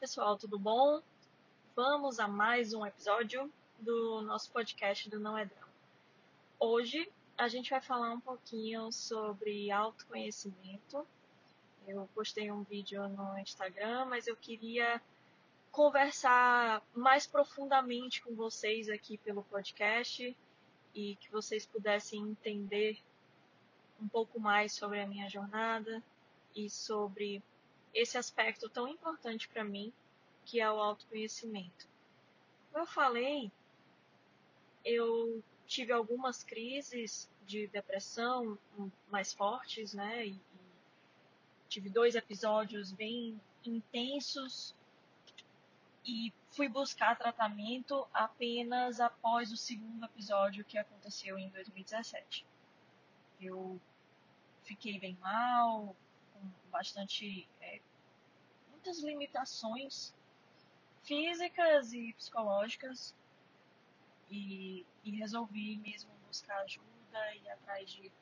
pessoal, tudo bom? Vamos a mais um episódio do nosso podcast do Não é Drama. Hoje a gente vai falar um pouquinho sobre autoconhecimento. Eu postei um vídeo no Instagram, mas eu queria conversar mais profundamente com vocês aqui pelo podcast e que vocês pudessem entender um pouco mais sobre a minha jornada e sobre esse aspecto tão importante para mim, que é o autoconhecimento. Como eu falei, eu tive algumas crises de depressão mais fortes, né? E, tive dois episódios bem intensos e fui buscar tratamento apenas após o segundo episódio que aconteceu em 2017. Eu fiquei bem mal, com bastante é, muitas limitações físicas e psicológicas e, e resolvi mesmo buscar ajuda e atrás de,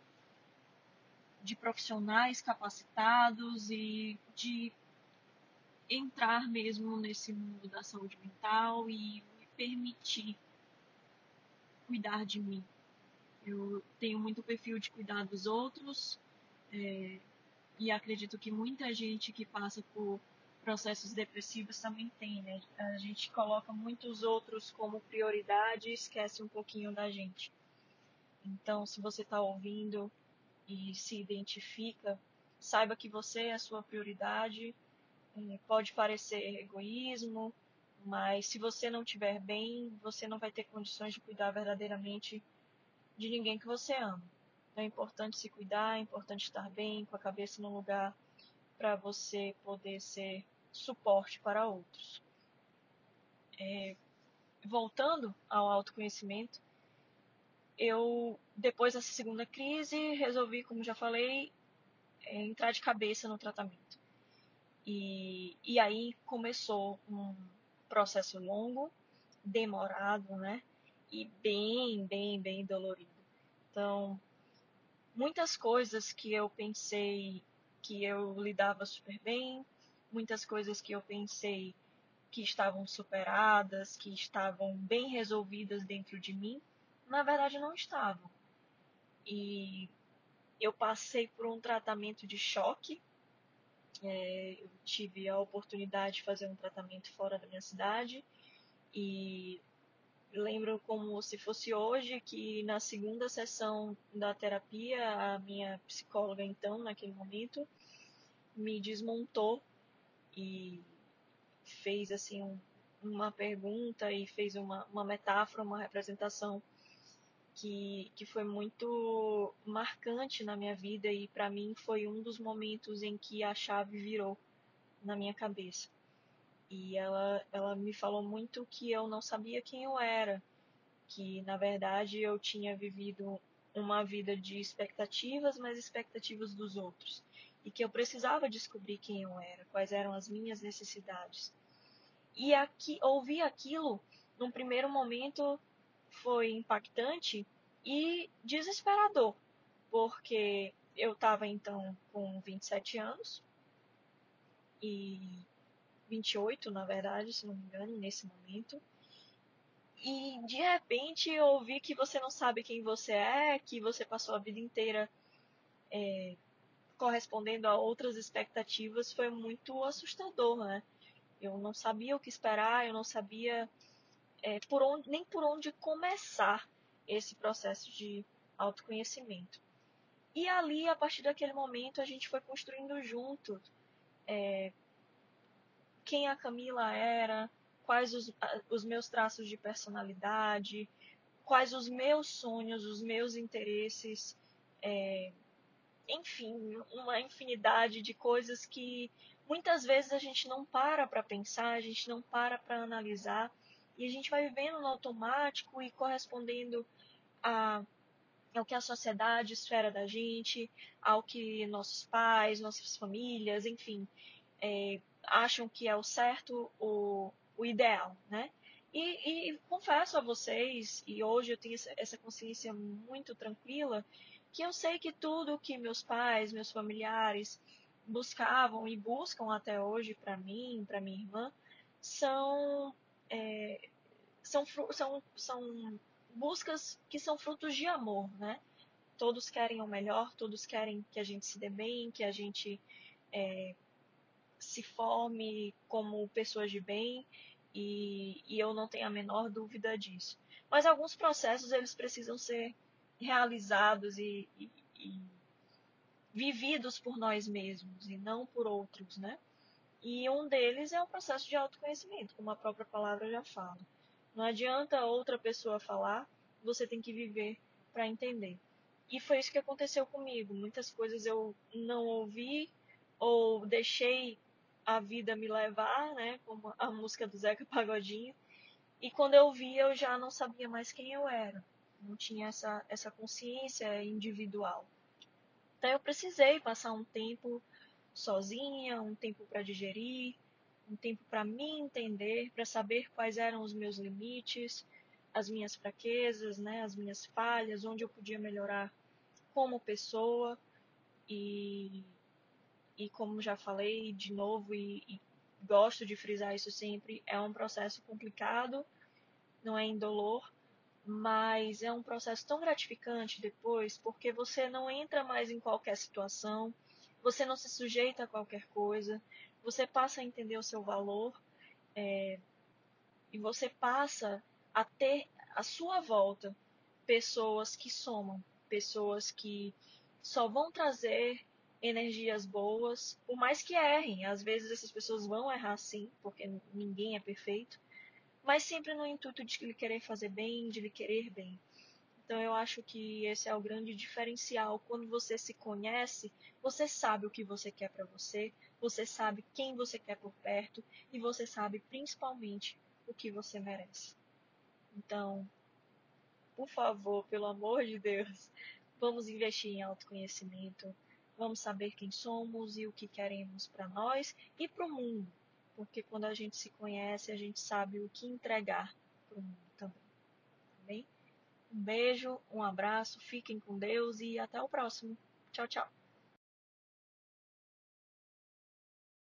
de profissionais capacitados e de entrar mesmo nesse mundo da saúde mental e me permitir cuidar de mim. Eu tenho muito perfil de cuidar dos outros é, e acredito que muita gente que passa por processos depressivos também tem, né? A gente coloca muitos outros como prioridade e esquece um pouquinho da gente. Então, se você está ouvindo e se identifica, saiba que você é a sua prioridade. É, pode parecer egoísmo, mas se você não estiver bem, você não vai ter condições de cuidar verdadeiramente de ninguém que você ama. Então, é importante se cuidar, é importante estar bem, com a cabeça no lugar, para você poder ser suporte para outros. É, voltando ao autoconhecimento, eu, depois dessa segunda crise, resolvi, como já falei, é, entrar de cabeça no tratamento. E, e aí começou um processo longo, demorado, né? E bem, bem, bem dolorido. Então, muitas coisas que eu pensei que eu lidava super bem, muitas coisas que eu pensei que estavam superadas, que estavam bem resolvidas dentro de mim, na verdade não estavam. E eu passei por um tratamento de choque. É, eu tive a oportunidade de fazer um tratamento fora da minha cidade e lembro como se fosse hoje que na segunda sessão da terapia a minha psicóloga então naquele momento me desmontou e fez assim um, uma pergunta e fez uma, uma metáfora, uma representação que, que foi muito marcante na minha vida e para mim foi um dos momentos em que a chave virou na minha cabeça. E ela, ela me falou muito que eu não sabia quem eu era, que na verdade eu tinha vivido uma vida de expectativas, mas expectativas dos outros e que eu precisava descobrir quem eu era, quais eram as minhas necessidades. E aqui, ouvir aquilo, num primeiro momento, foi impactante e desesperador, porque eu estava então com 27 anos e 28, na verdade, se não me engano, nesse momento. E de repente eu ouvi que você não sabe quem você é, que você passou a vida inteira é, correspondendo a outras expectativas foi muito assustador, né? Eu não sabia o que esperar, eu não sabia é, por onde, nem por onde começar esse processo de autoconhecimento. E ali, a partir daquele momento, a gente foi construindo junto é, quem a Camila era, quais os, os meus traços de personalidade, quais os meus sonhos, os meus interesses, é, enfim, uma infinidade de coisas que muitas vezes a gente não para para pensar, a gente não para para analisar e a gente vai vivendo no automático e correspondendo a, ao que a sociedade espera da gente, ao que nossos pais, nossas famílias, enfim, é, acham que é o certo, o, o ideal, né? E, e, confesso a vocês, e hoje eu tenho essa consciência muito tranquila, que eu sei que tudo que meus pais, meus familiares buscavam e buscam até hoje para mim, para minha irmã, são, é, são, são, são buscas que são frutos de amor, né? Todos querem o melhor, todos querem que a gente se dê bem, que a gente é, se forme como pessoas de bem, e, e eu não tenho a menor dúvida disso. Mas alguns processos eles precisam ser realizados e, e, e vividos por nós mesmos e não por outros, né? E um deles é o processo de autoconhecimento, como a própria palavra já fala. Não adianta outra pessoa falar, você tem que viver para entender. E foi isso que aconteceu comigo. Muitas coisas eu não ouvi ou deixei a vida me levar, né? Como a música do Zeca Pagodinho. E quando eu vi, eu já não sabia mais quem eu era. Não tinha essa, essa consciência individual. Então eu precisei passar um tempo sozinha, um tempo para digerir, um tempo para me entender, para saber quais eram os meus limites, as minhas fraquezas, né, as minhas falhas, onde eu podia melhorar como pessoa e e como já falei de novo e, e gosto de frisar isso sempre, é um processo complicado, não é indolor, mas é um processo tão gratificante depois, porque você não entra mais em qualquer situação, você não se sujeita a qualquer coisa, você passa a entender o seu valor é, e você passa a ter à sua volta pessoas que somam, pessoas que só vão trazer energias boas, por mais que errem. Às vezes essas pessoas vão errar sim, porque ninguém é perfeito, mas sempre no intuito de lhe querer fazer bem, de lhe querer bem. Então eu acho que esse é o grande diferencial. Quando você se conhece, você sabe o que você quer para você, você sabe quem você quer por perto e você sabe principalmente o que você merece. Então, por favor, pelo amor de Deus, vamos investir em autoconhecimento, vamos saber quem somos e o que queremos para nós e para o mundo, porque quando a gente se conhece, a gente sabe o que entregar para o mundo também. Tá bem? Um beijo, um abraço, fiquem com Deus e até o próximo. Tchau, tchau.